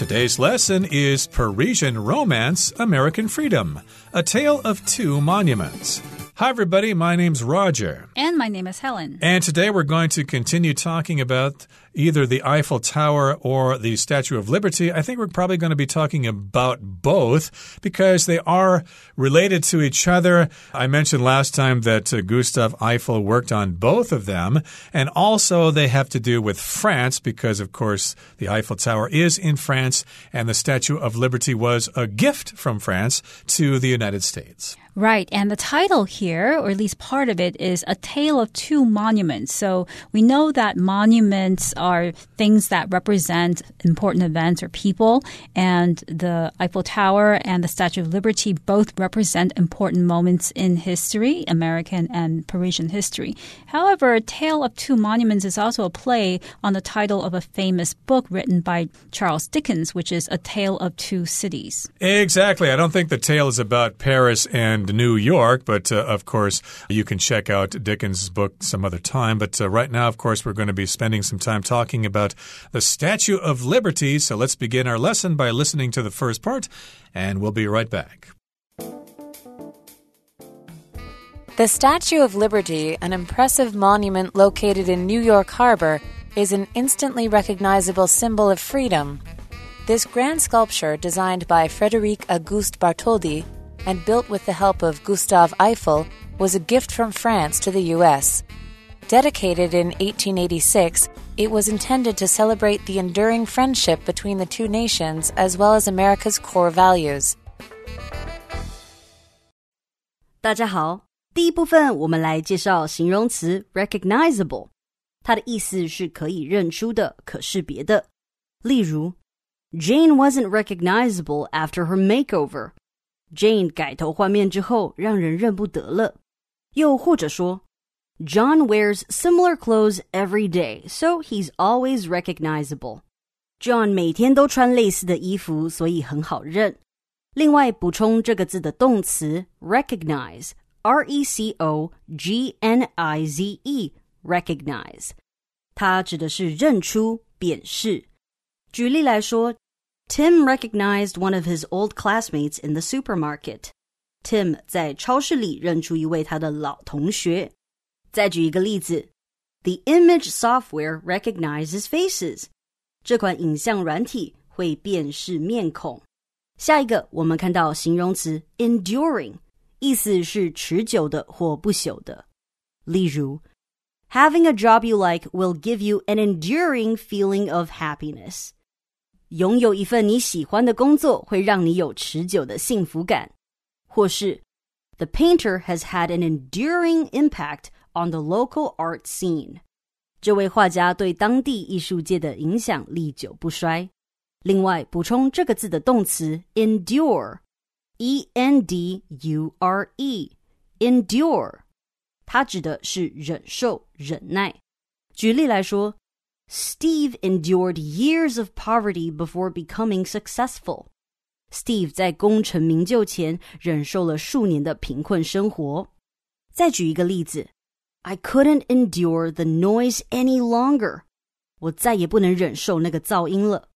Today's lesson is Parisian Romance American Freedom, a tale of two monuments. Hi, everybody. My name's Roger. And my name is Helen. And today we're going to continue talking about either the Eiffel Tower or the Statue of Liberty. I think we're probably going to be talking about both because they are related to each other. I mentioned last time that uh, Gustave Eiffel worked on both of them, and also they have to do with France because, of course, the Eiffel Tower is in France and the Statue of Liberty was a gift from France to the United States. Right. And the title here, or at least part of it, is A Tale of Two Monuments. So we know that monuments are things that represent important events or people. And the Eiffel Tower and the Statue of Liberty both represent important moments in history, American and Parisian history. However, Tale of Two Monuments is also a play on the title of a famous book written by Charles Dickens, which is A Tale of Two Cities. Exactly. I don't think the tale is about Paris and and New York. But uh, of course, you can check out Dickens' book some other time. But uh, right now, of course, we're going to be spending some time talking about the Statue of Liberty. So let's begin our lesson by listening to the first part, and we'll be right back. The Statue of Liberty, an impressive monument located in New York Harbor, is an instantly recognizable symbol of freedom. This grand sculpture, designed by Frederic Auguste Bartholdi, and built with the help of Gustave Eiffel, was a gift from France to the U.S. Dedicated in 1886, it was intended to celebrate the enduring friendship between the two nations as well as America's core values. 大家好，第一部分我们来介绍形容词 recognizable，它的意思是可以认出的、可识别的。例如，Jane wasn't recognizable after her makeover. Jane 改头换面之后，让人认不得了。又或者说 ，John wears similar clothes every day, so he's always recognizable. John 每天都穿类似的衣服，所以很好认。另外，补充这个字的动词 recognize，r e c o g n i z e，recognize，它指的是认出、辨识。举例来说。Tim recognized one of his old classmates in the supermarket. Tim 在超市里认出一位他的老同学。 再举一个例子，The image software recognizes faces。这款影像软体会辨识面孔。下一个，我们看到形容词 enduring，意思是持久的或不朽的。例如，Having a job you like will give you an enduring feeling of happiness。拥有一份你喜欢的工作会让你有持久的幸福感，或是 The painter has had an enduring impact on the local art scene。这位画家对当地艺术界的影响历久不衰。另外，补充这个字的动词 endure，e n d u r e，endure，它指的是忍受、忍耐。举例来说。Steve endured years of poverty before becoming successful. Steve 在功成名就前忍受了数年的贫困生活。再举一个例子 ，I couldn't endure the noise any longer. 我再也不能忍受那个噪音了。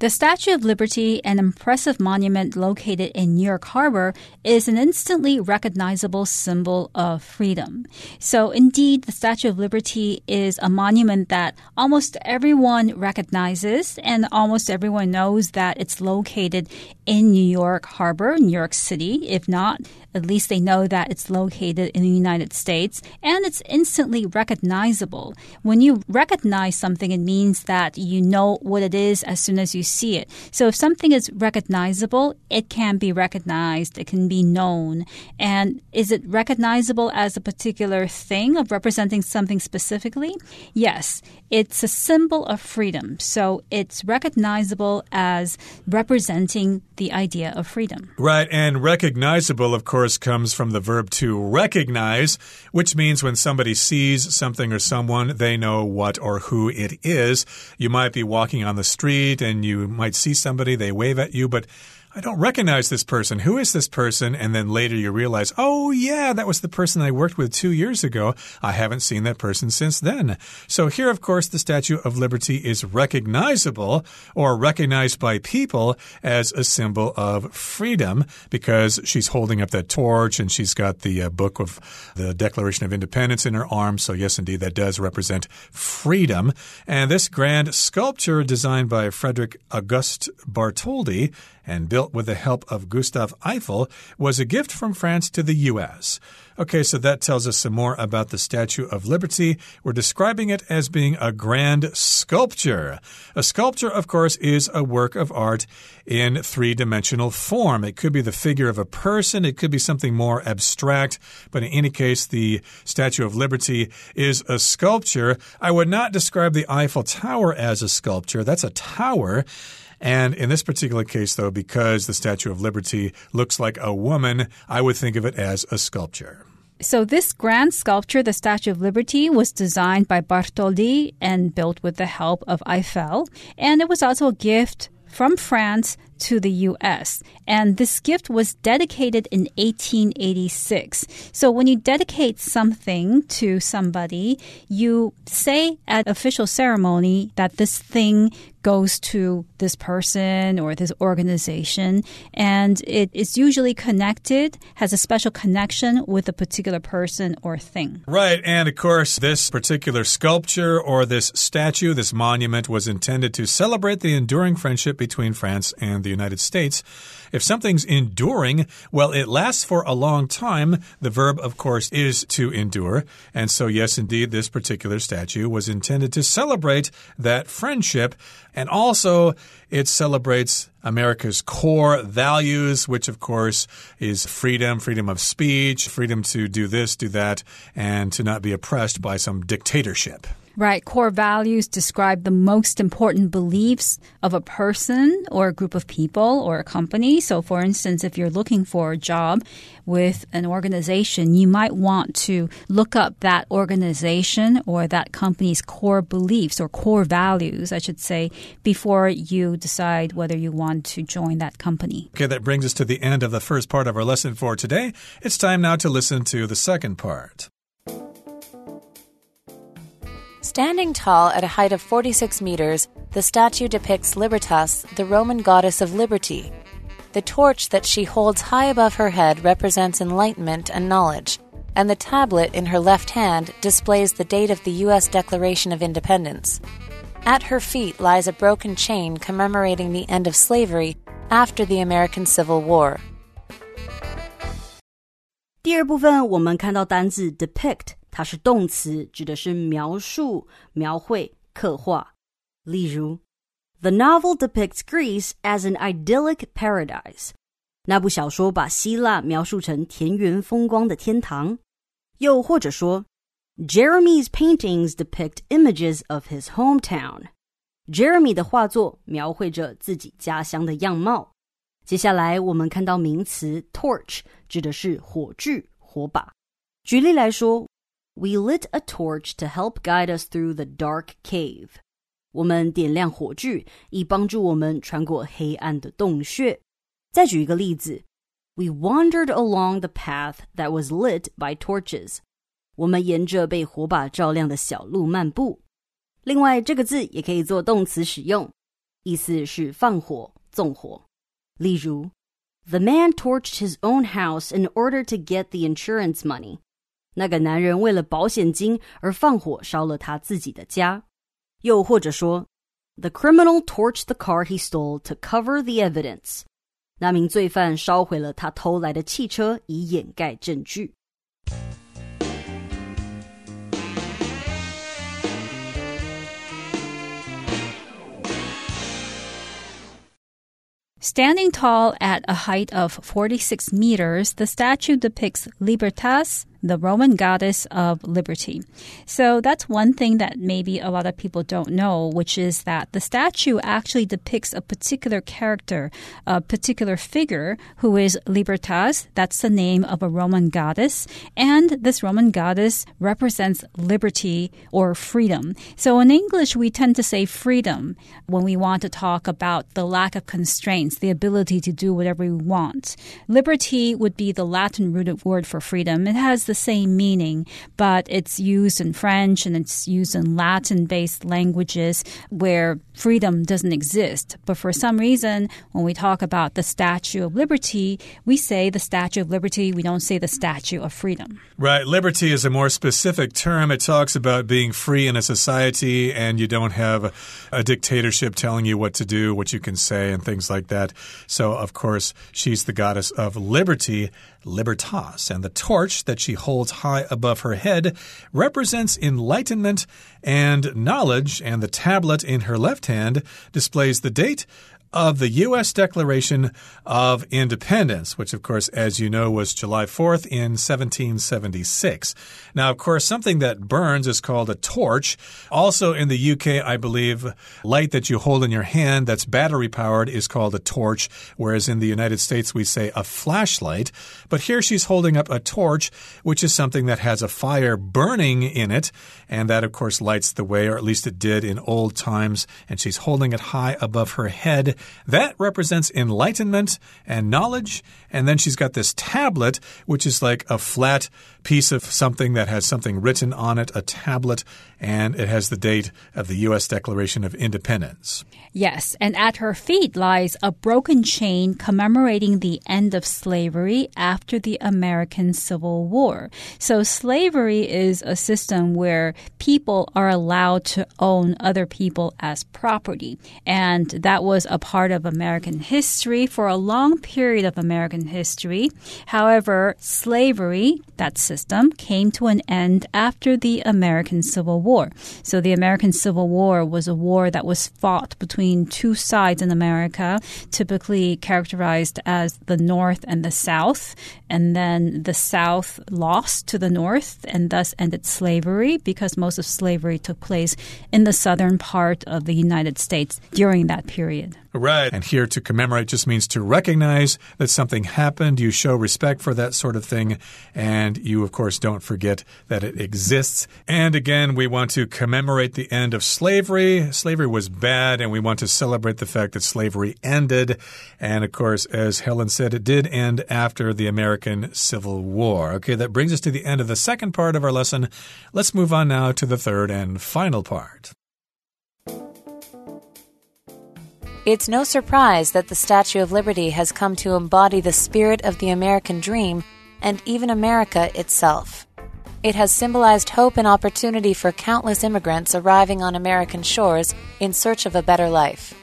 The Statue of Liberty, an impressive monument located in New York Harbor, is an instantly recognizable symbol of freedom. So, indeed, the Statue of Liberty is a monument that almost everyone recognizes and almost everyone knows that it's located in New York Harbor, New York City. If not, at least they know that it's located in the United States and it's instantly recognizable. When you recognize something, it means that you know what it is as soon as you see it. So if something is recognizable, it can be recognized, it can be known. And is it recognizable as a particular thing of representing something specifically? Yes, it's a symbol of freedom. So it's recognizable as representing the idea of freedom. Right, and recognizable, of course, comes from the verb to recognize, which means when somebody sees something or someone, they know what or who it is. You might be walking on the street and you might see somebody, they wave at you, but I don't recognize this person. Who is this person? And then later you realize, oh, yeah, that was the person I worked with two years ago. I haven't seen that person since then. So here, of course, the Statue of Liberty is recognizable or recognized by people as a symbol of freedom because she's holding up that torch and she's got the uh, book of the Declaration of Independence in her arm. So, yes, indeed, that does represent freedom. And this grand sculpture designed by Frederic Auguste Bartholdi and built with the help of Gustave Eiffel was a gift from France to the U.S. Okay, so that tells us some more about the Statue of Liberty. We're describing it as being a grand sculpture. A sculpture, of course, is a work of art in three dimensional form. It could be the figure of a person, it could be something more abstract, but in any case, the Statue of Liberty is a sculpture. I would not describe the Eiffel Tower as a sculpture, that's a tower. And in this particular case, though, because the Statue of Liberty looks like a woman, I would think of it as a sculpture. So this grand sculpture, the Statue of Liberty, was designed by Bartholdi and built with the help of Eiffel. And it was also a gift from France to the US. And this gift was dedicated in 1886. So when you dedicate something to somebody, you say at official ceremony that this thing goes to this person or this organization. And it is usually connected, has a special connection with a particular person or thing. Right. And of course, this particular sculpture or this statue, this monument was intended to celebrate the enduring friendship between France and the United States. If something's enduring, well, it lasts for a long time. The verb, of course, is to endure. And so, yes, indeed, this particular statue was intended to celebrate that friendship. And also, it celebrates America's core values, which, of course, is freedom, freedom of speech, freedom to do this, do that, and to not be oppressed by some dictatorship. Right. Core values describe the most important beliefs of a person or a group of people or a company. So, for instance, if you're looking for a job with an organization, you might want to look up that organization or that company's core beliefs or core values, I should say, before you decide whether you want to join that company. Okay, that brings us to the end of the first part of our lesson for today. It's time now to listen to the second part. Standing tall at a height of 46 meters, the statue depicts Libertas, the Roman goddess of liberty. The torch that she holds high above her head represents enlightenment and knowledge, and the tablet in her left hand displays the date of the U.S. Declaration of Independence. At her feet lies a broken chain commemorating the end of slavery after the American Civil War. 第二部分，我们看到单字 depict 它是动词，指的是描述、描绘、刻画。例如，The novel depicts Greece as an idyllic paradise。那部小说把希腊描述成田园风光的天堂。又或者说，Jeremy's paintings depict images of his hometown。Jeremy 的画作描绘着自己家乡的样貌。接下来我们看到名词 torch，指的是火炬、火把。举例来说。we lit a torch to help guide us through the dark cave. 我们点亮火炬，以帮助我们穿过黑暗的洞穴。再举一个例子，We wandered along the path that was lit by torches. 我们沿着被火把照亮的小路漫步。另外，这个字也可以做动词使用，意思是放火、纵火。例如，The man torched his own house in order to get the insurance money. 那个男人为了保险金而放火烧了他自己的家，又或者说，The criminal torched the car he stole to cover the evidence。那名罪犯烧毁了他偷来的汽车以掩盖证据。Standing tall at a height of 46 meters, the statue depicts Libertas, the Roman goddess of liberty. So that's one thing that maybe a lot of people don't know, which is that the statue actually depicts a particular character, a particular figure who is Libertas. That's the name of a Roman goddess. And this Roman goddess represents liberty or freedom. So in English, we tend to say freedom when we want to talk about the lack of constraints, the ability to do whatever we want. Liberty would be the Latin rooted word for freedom. It has the same meaning, but it's used in French and it's used in Latin based languages where freedom doesn't exist. But for some reason, when we talk about the Statue of Liberty, we say the Statue of Liberty, we don't say the Statue of Freedom. Right. Liberty is a more specific term. It talks about being free in a society and you don't have a dictatorship telling you what to do, what you can say, and things like that. So, of course, she's the goddess of liberty, Libertas. And the torch that she holds high above her head represents enlightenment and knowledge, and the tablet in her left hand displays the date of the U.S. Declaration of Independence, which, of course, as you know, was July 4th in 1776. Now, of course, something that burns is called a torch. Also in the UK, I believe, light that you hold in your hand that's battery powered is called a torch, whereas in the United States, we say a flashlight. But here she's holding up a torch, which is something that has a fire burning in it, and that, of course, lights the way, or at least it did in old times, and she's holding it high above her head. That represents enlightenment and knowledge. And then she's got this tablet, which is like a flat piece of something that has something written on it, a tablet, and it has the date of the U.S. Declaration of Independence. Yes, and at her feet lies a broken chain commemorating the end of slavery after the American Civil War. So, slavery is a system where people are allowed to own other people as property. And that was a part of American history for a long period of American history. However, slavery, that system, came to an end after the American Civil War. So, the American Civil War was a war that was fought between between two sides in America, typically characterized as the North and the South. And then the South lost to the North and thus ended slavery because most of slavery took place in the southern part of the United States during that period. Right. And here to commemorate just means to recognize that something happened. You show respect for that sort of thing. And you, of course, don't forget that it exists. And again, we want to commemorate the end of slavery. Slavery was bad, and we want to celebrate the fact that slavery ended. And of course, as Helen said, it did end after the American Civil War. Okay, that brings us to the end of the second part of our lesson. Let's move on now to the third and final part. It's no surprise that the Statue of Liberty has come to embody the spirit of the American dream and even America itself. It has symbolized hope and opportunity for countless immigrants arriving on American shores in search of a better life.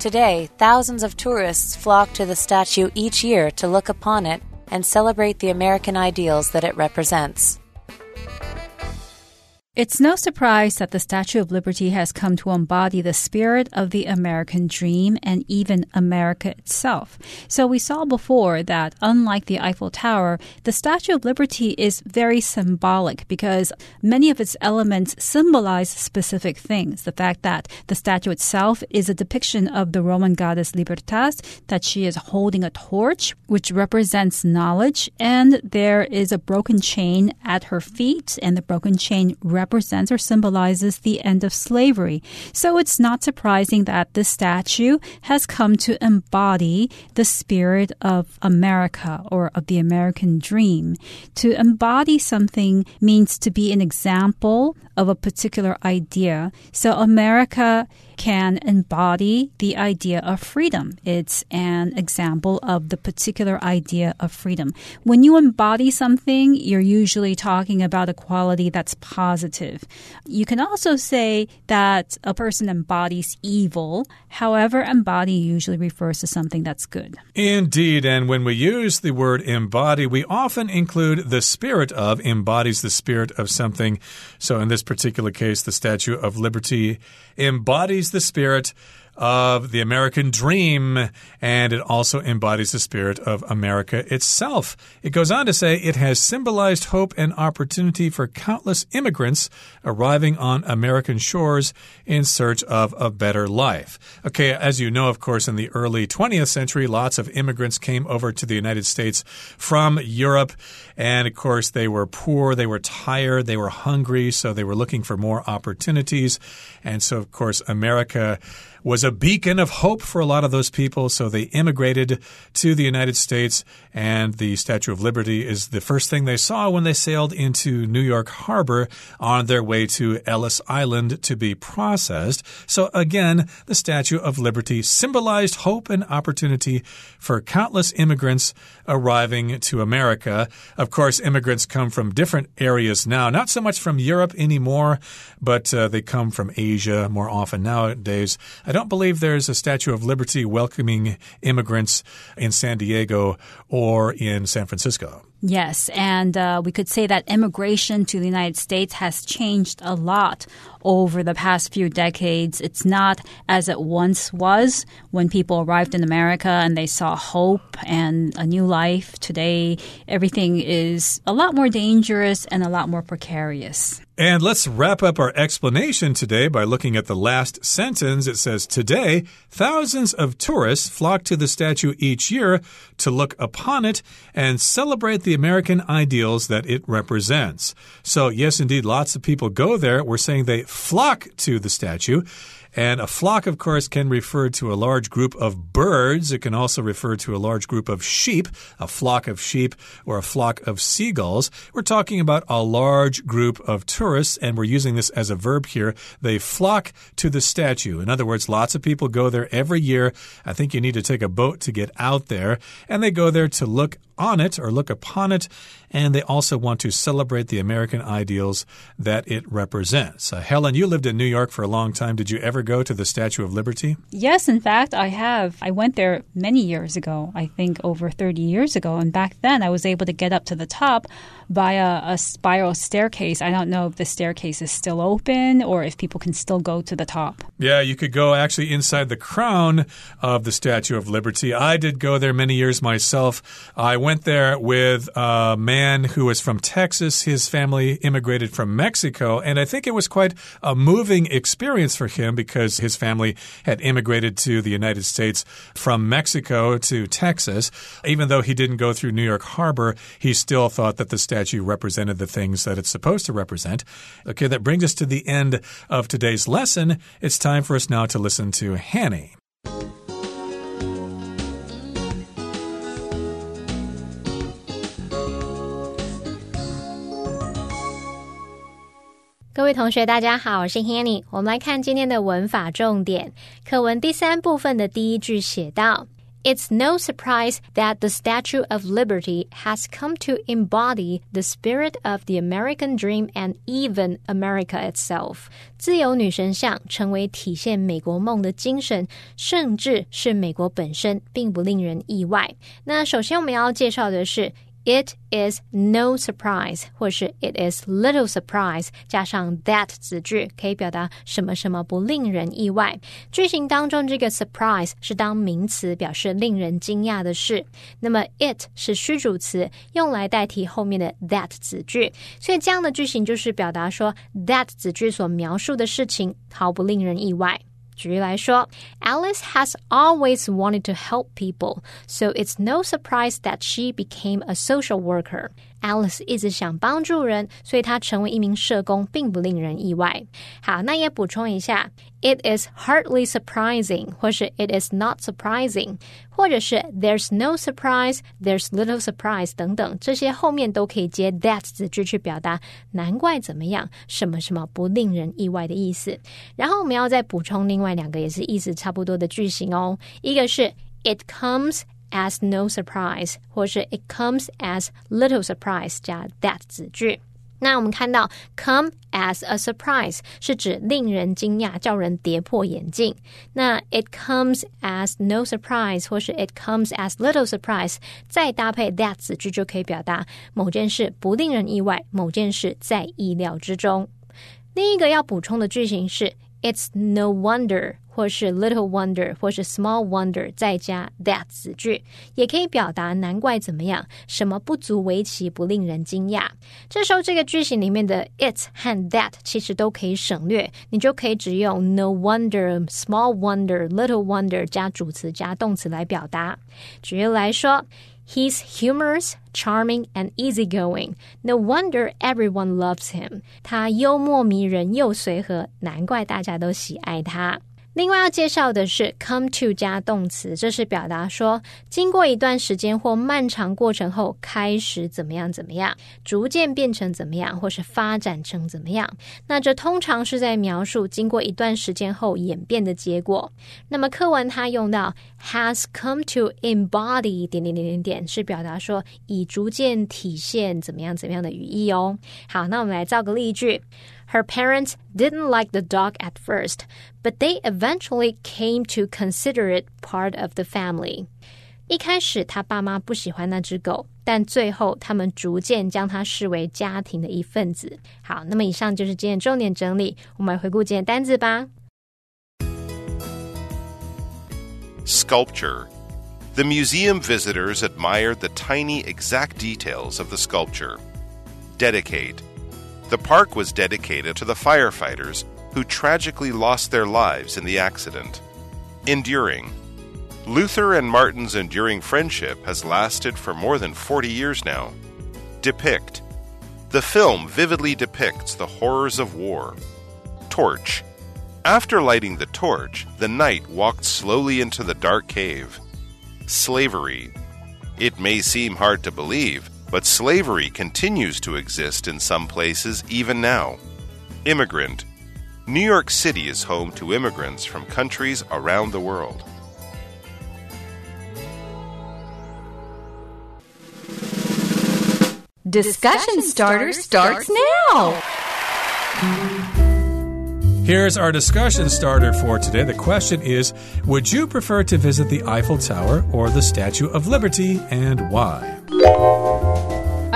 Today, thousands of tourists flock to the statue each year to look upon it and celebrate the American ideals that it represents. It's no surprise that the Statue of Liberty has come to embody the spirit of the American dream and even America itself. So we saw before that unlike the Eiffel Tower, the Statue of Liberty is very symbolic because many of its elements symbolize specific things. The fact that the statue itself is a depiction of the Roman goddess Libertas, that she is holding a torch, which represents knowledge, and there is a broken chain at her feet, and the broken chain represents represents or symbolizes the end of slavery. So it's not surprising that this statue has come to embody the spirit of America or of the American dream. To embody something means to be an example of a particular idea. So America can embody the idea of freedom. It's an example of the particular idea of freedom. When you embody something, you're usually talking about a quality that's positive. You can also say that a person embodies evil. However, embody usually refers to something that's good. Indeed. And when we use the word embody, we often include the spirit of, embodies the spirit of something. So in this particular case, the Statue of Liberty embodies the spirit of the American dream, and it also embodies the spirit of America itself. It goes on to say it has symbolized hope and opportunity for countless immigrants arriving on American shores in search of a better life. Okay, as you know, of course, in the early 20th century, lots of immigrants came over to the United States from Europe, and of course, they were poor, they were tired, they were hungry, so they were looking for more opportunities. And so, of course, America was a beacon of hope for a lot of those people. So they immigrated to the United States, and the Statue of Liberty is the first thing they saw when they sailed into New York Harbor on their way to Ellis Island to be processed. So again, the Statue of Liberty symbolized hope and opportunity for countless immigrants arriving to America. Of course, immigrants come from different areas now, not so much from Europe anymore, but uh, they come from Asia more often nowadays. I don't believe there's a Statue of Liberty welcoming immigrants in San Diego or in San Francisco. Yes, and uh, we could say that immigration to the United States has changed a lot over the past few decades. It's not as it once was when people arrived in America and they saw hope and a new life. Today, everything is a lot more dangerous and a lot more precarious. And let's wrap up our explanation today by looking at the last sentence. It says, Today, thousands of tourists flock to the statue each year to look upon it and celebrate the American ideals that it represents. So, yes, indeed, lots of people go there. We're saying they flock to the statue. And a flock, of course, can refer to a large group of birds. It can also refer to a large group of sheep, a flock of sheep, or a flock of seagulls. We're talking about a large group of tourists, and we're using this as a verb here. They flock to the statue. In other words, lots of people go there every year. I think you need to take a boat to get out there, and they go there to look on it or look upon it, and they also want to celebrate the American ideals that it represents. Uh, Helen, you lived in New York for a long time. Did you ever go to the Statue of Liberty? Yes, in fact, I have. I went there many years ago, I think over 30 years ago, and back then I was able to get up to the top via a spiral staircase. I don't know if the staircase is still open or if people can still go to the top. Yeah, you could go actually inside the crown of the Statue of Liberty. I did go there many years myself. I went there with a man who was from Texas. His family immigrated from Mexico, and I think it was quite a moving experience for him because his family had immigrated to the United States from Mexico to Texas. Even though he didn't go through New York Harbor, he still thought that the statue represented the things that it's supposed to represent. Okay, that brings us to the end of today's lesson. It's time for us now to listen to Hanny. 各位同学，大家好，我是 Hanny。我们来看今天的文法重点。课文第三部分的第一句写道 ：“It's no surprise that the Statue of Liberty has come to embody the spirit of the American dream and even America itself。自由女神像成为体现美国梦的精神，甚至是美国本身，并不令人意外。那首先我们要介绍的是。” It is no surprise，或是 It is little surprise，加上 that 子句，可以表达什么什么不令人意外。句型当中这个 surprise 是当名词，表示令人惊讶的事。那么 it 是虚主词，用来代替后面的 that 子句。所以这样的句型就是表达说 that 子句所描述的事情毫不令人意外。举例来说，Alice has always wanted to help people, so it's no surprise that she became a social worker. Alice 一直想帮助人，所以她成为一名社工，并不令人意外。好，那也补充一下，It is hardly surprising，或是 It is not surprising，或者是 There's no surprise，There's little surprise 等等，这些后面都可以接 that 字句去表达难怪怎么样，什么什么不令人意外的意思。然后我们要再补充另外两个也是意思差不多的句型哦，一个是 It comes。as no surprise，或是 it comes as little surprise 加 that 子句。那我们看到 come as a surprise 是指令人惊讶，叫人跌破眼镜。那 it comes as no surprise 或是 it comes as little surprise，再搭配 that 子句就可以表达某件事不令人意外，某件事在意料之中。另一个要补充的句型是 it's no wonder。 或是 little wonder，或是 small wonder，再加 that 子句，也可以表达难怪怎么样，什么不足为奇，不令人惊讶。这时候这个句型里面的 it 和 that 其实都可以省略，你就可以只用 no wonder、small wonder、little wonder 加主词加动词来表达。举例来说。He's humorous, charming, and easygoing. No wonder everyone loves him. 他幽默迷人又随和，难怪大家都喜爱他。 另外要介绍的是 come to 加动词，这是表达说经过一段时间或漫长过程后开始怎么样怎么样，逐渐变成怎么样，或是发展成怎么样。那这通常是在描述经过一段时间后演变的结果。那么课文它用到 has come to embody 点点点点点，是表达说已逐渐体现怎么样怎么样的语义哦。好，那我们来造个例句。Her parents didn't like the dog at first, but they eventually came to consider it part of the family. 一开始，他爸妈不喜欢那只狗，但最后他们逐渐将它视为家庭的一份子。好，那么以上就是今天重点整理，我们来回顾今天单字吧。Sculpture. The museum visitors admired the tiny exact details of the sculpture. Dedicate. the park was dedicated to the firefighters who tragically lost their lives in the accident. Enduring. Luther and Martin's enduring friendship has lasted for more than 40 years now. Depict. The film vividly depicts the horrors of war. Torch. After lighting the torch, the knight walked slowly into the dark cave. Slavery. It may seem hard to believe, but slavery continues to exist in some places even now. Immigrant. New York City is home to immigrants from countries around the world. Discussion starter starts now. Here's our discussion starter for today. The question is Would you prefer to visit the Eiffel Tower or the Statue of Liberty and why?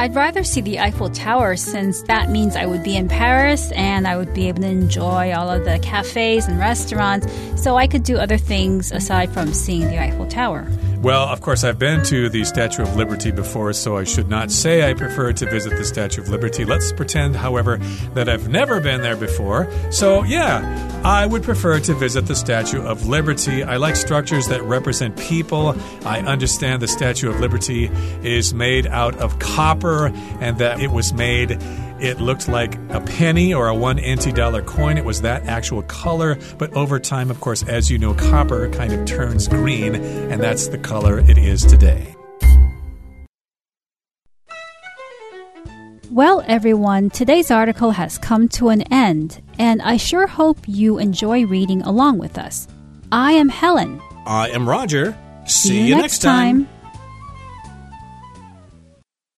I'd rather see the Eiffel Tower since that means I would be in Paris and I would be able to enjoy all of the cafes and restaurants, so I could do other things aside from seeing the Eiffel Tower. Well, of course, I've been to the Statue of Liberty before, so I should not say I prefer to visit the Statue of Liberty. Let's pretend, however, that I've never been there before. So, yeah, I would prefer to visit the Statue of Liberty. I like structures that represent people. I understand the Statue of Liberty is made out of copper and that it was made it looked like a penny or a one NT dollar coin. It was that actual color. But over time, of course, as you know, copper kind of turns green, and that's the color it is today. Well, everyone, today's article has come to an end, and I sure hope you enjoy reading along with us. I am Helen. I am Roger. See, See you next time.